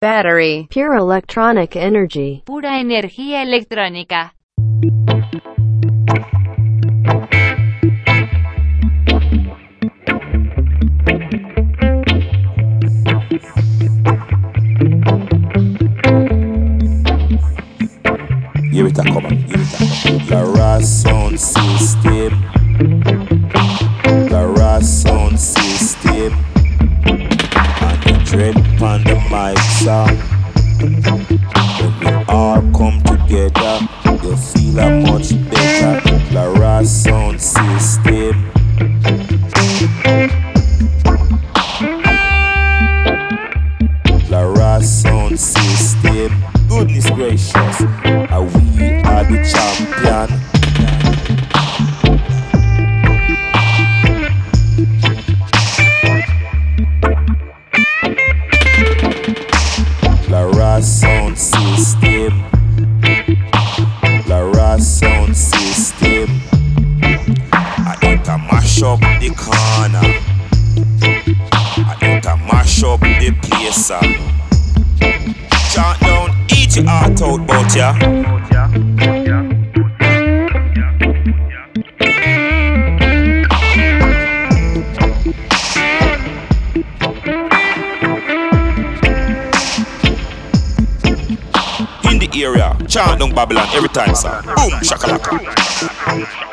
battery, pure electronic energy, pura energía electrónica. Here it a come on, here it a come on. Garage sound system. Mic sound. When we all come together, you'll feel a much better. Garage sound system. Uh. Chant down, eat your heart out, but ya. In the area, chant down Babylon every time, sir. Boom, shakalaka.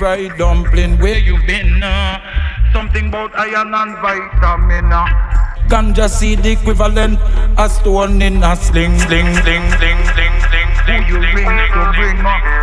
Fried dumpling Where you been? Uh, something about iron and vitamin. Uh. ganja seed equivalent, a stone in a sling, sling, sling, sling, sling, sling, Who you ring to bring up? Bin,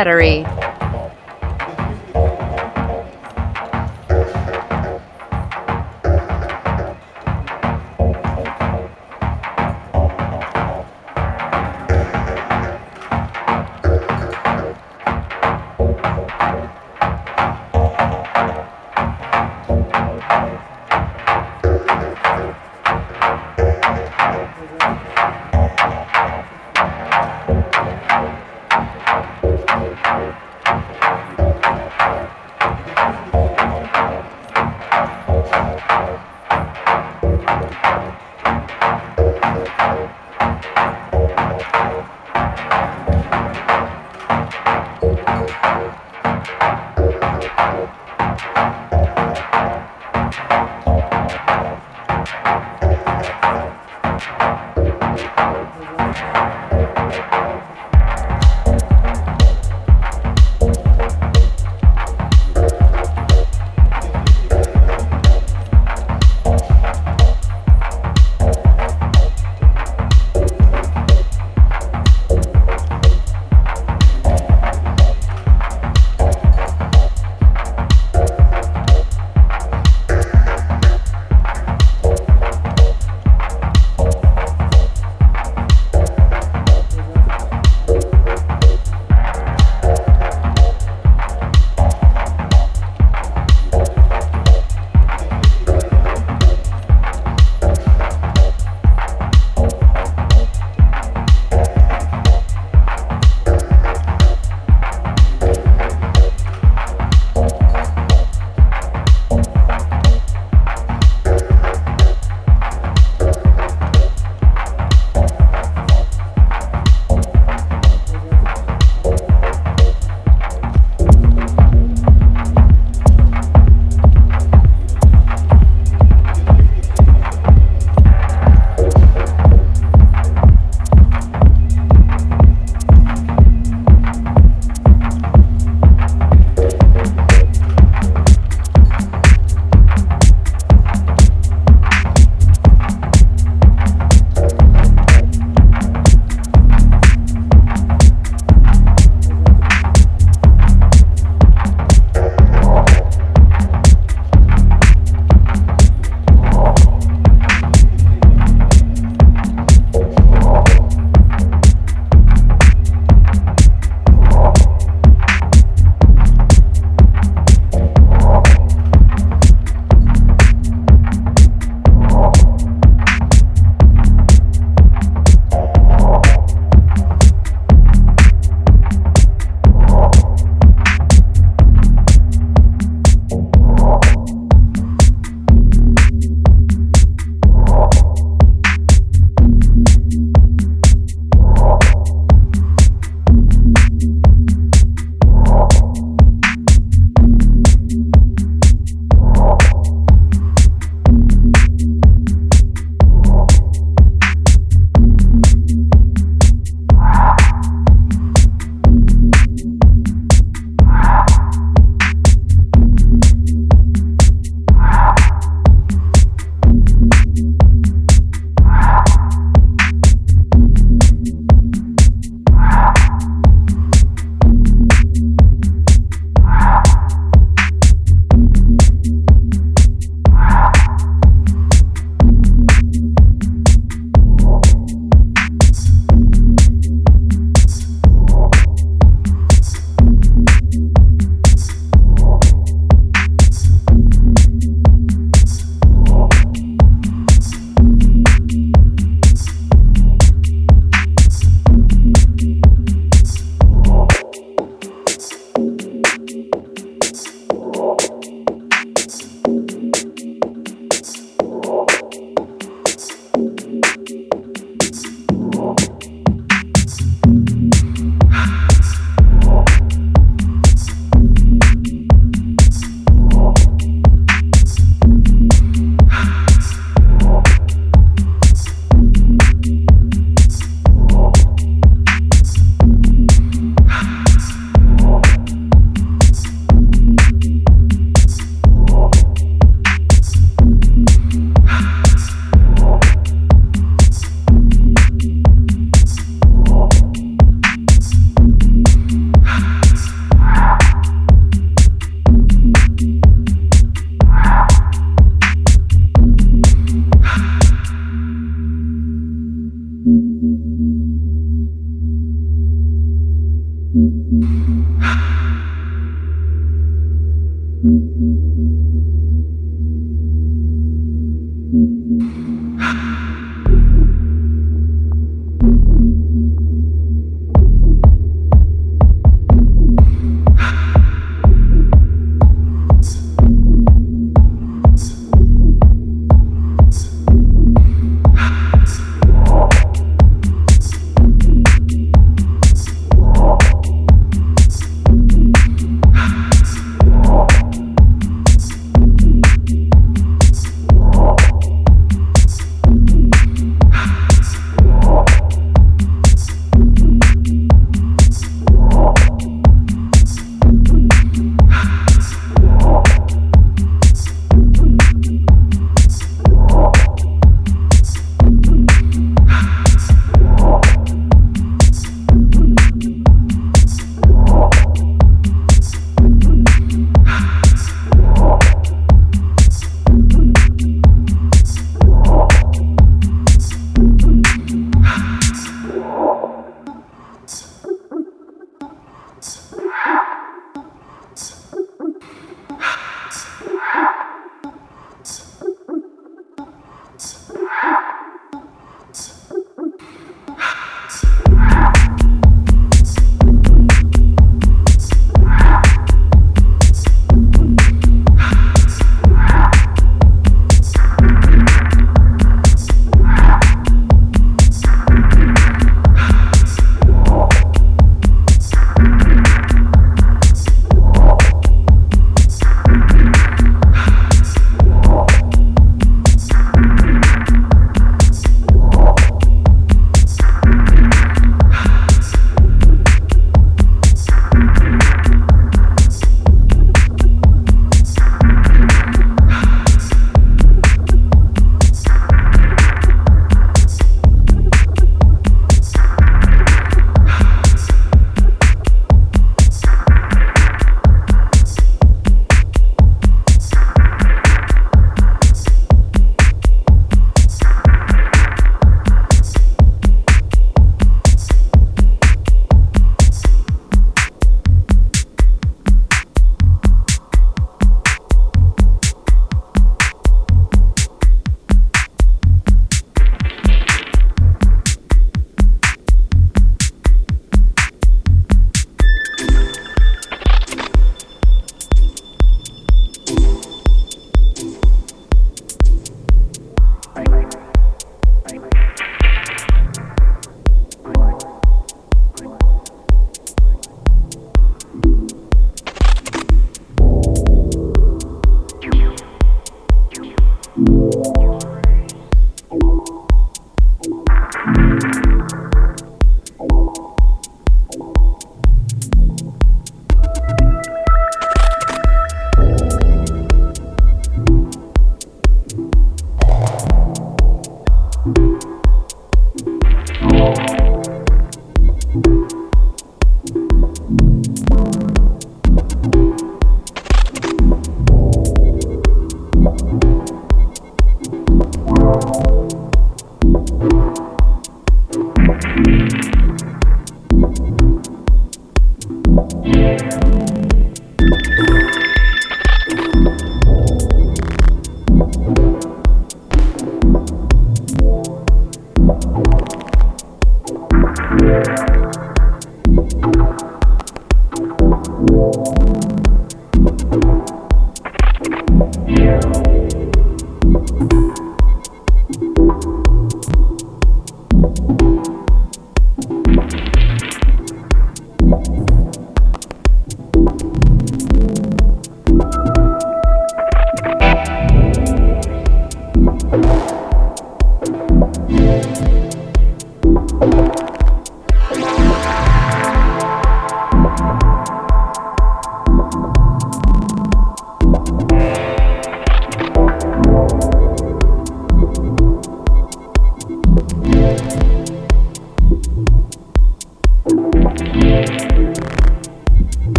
battery.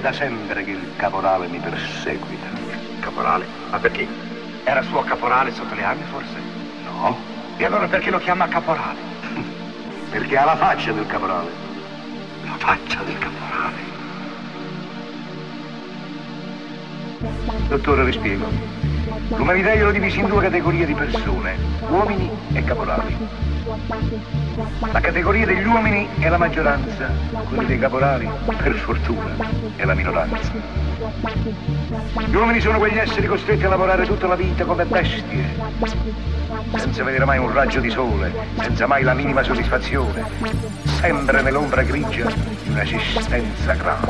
Da sempre che il caporale mi perseguita. Caporale? Ma perché? Era suo caporale sotto le armi, forse? No, E allora perché lo chiama caporale? perché ha la faccia del caporale. La faccia del caporale. Dottore, vi spiego. L'umanità io l'ho divisa in due categorie di persone, uomini e caporali. La categoria degli uomini è la maggioranza, quelli dei caporali, per fortuna, è la minoranza. Gli uomini sono quegli esseri costretti a lavorare tutta la vita come bestie, senza vedere mai un raggio di sole, senza mai la minima soddisfazione, sempre nell'ombra grigia di un'esistenza grave.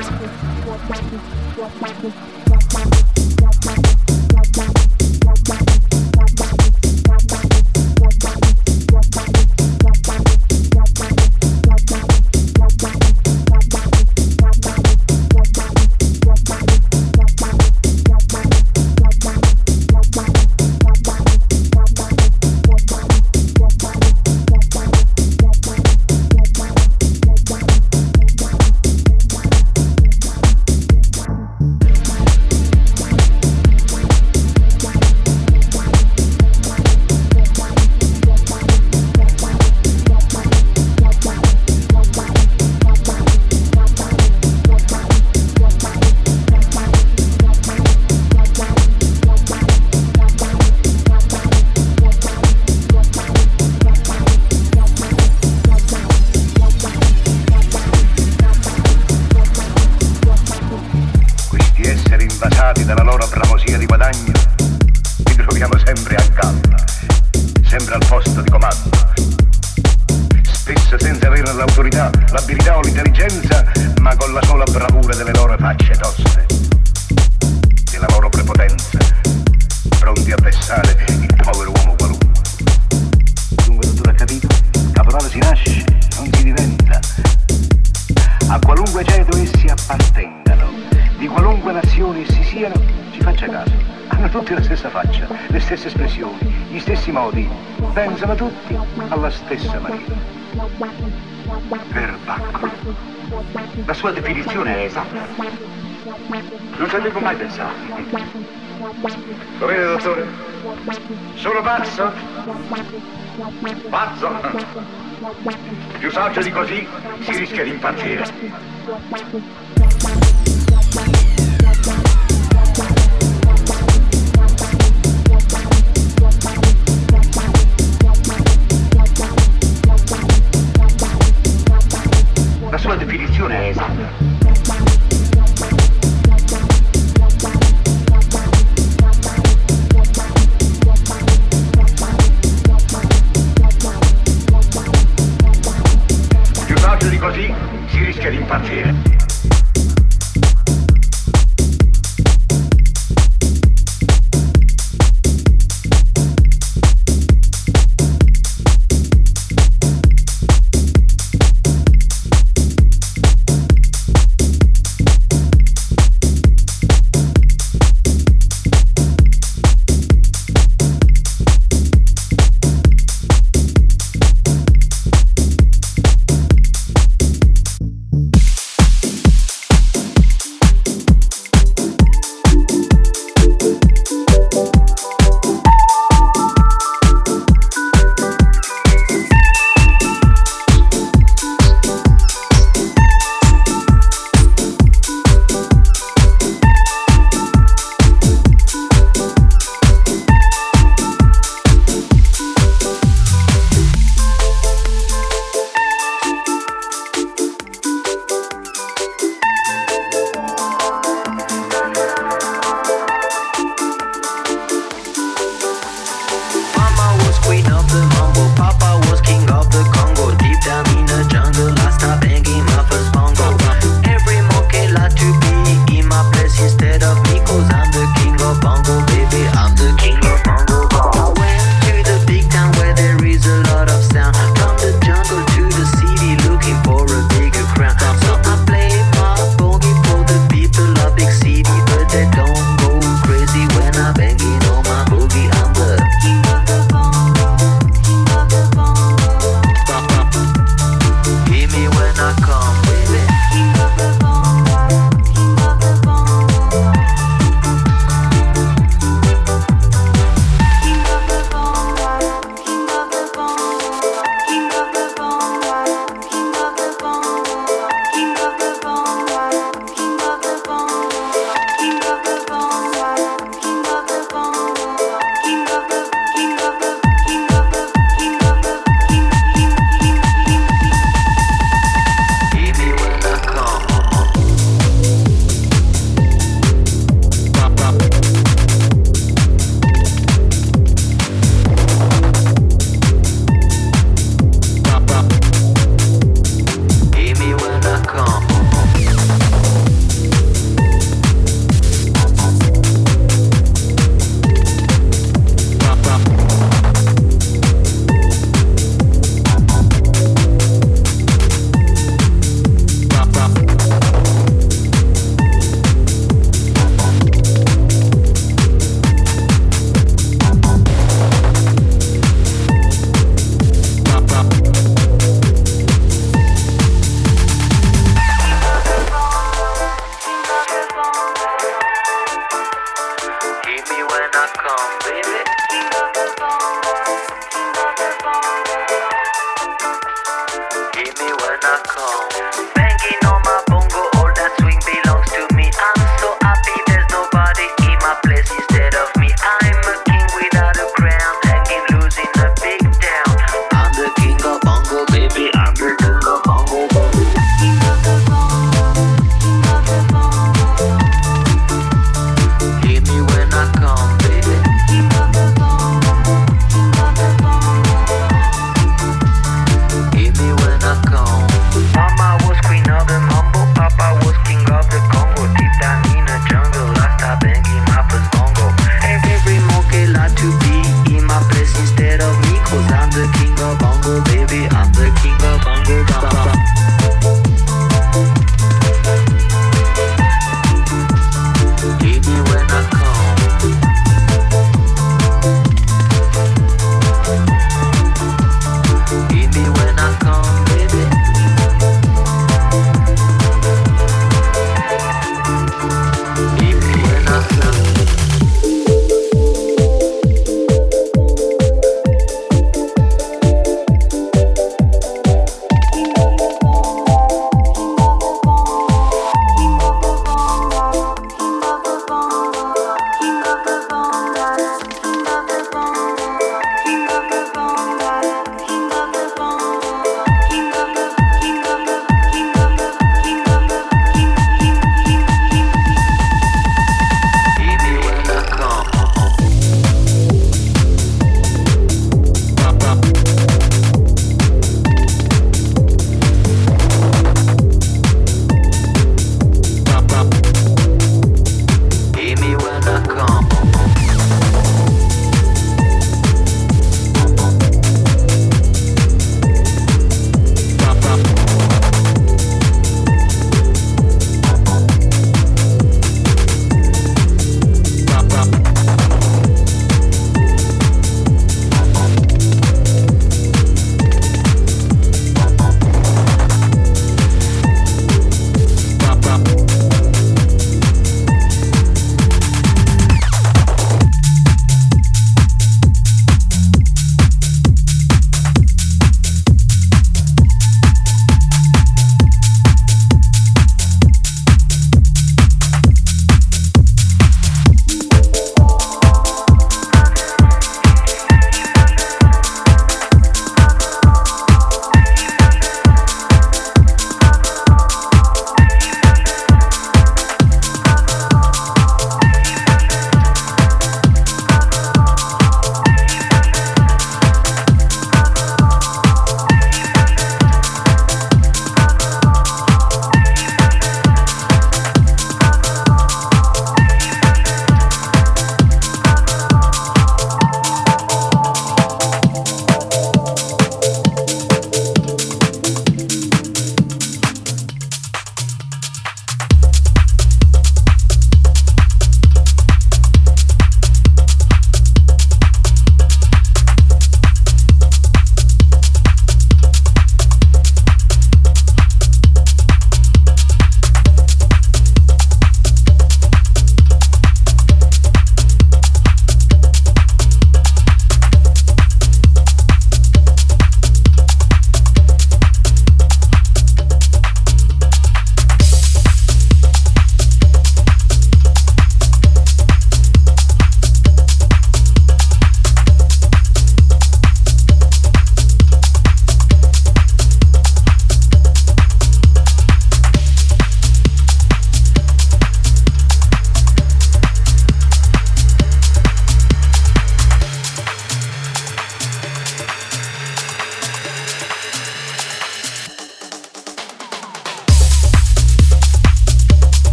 Pazzo? Pazzo? Più saggio di così si rischia di impazzire.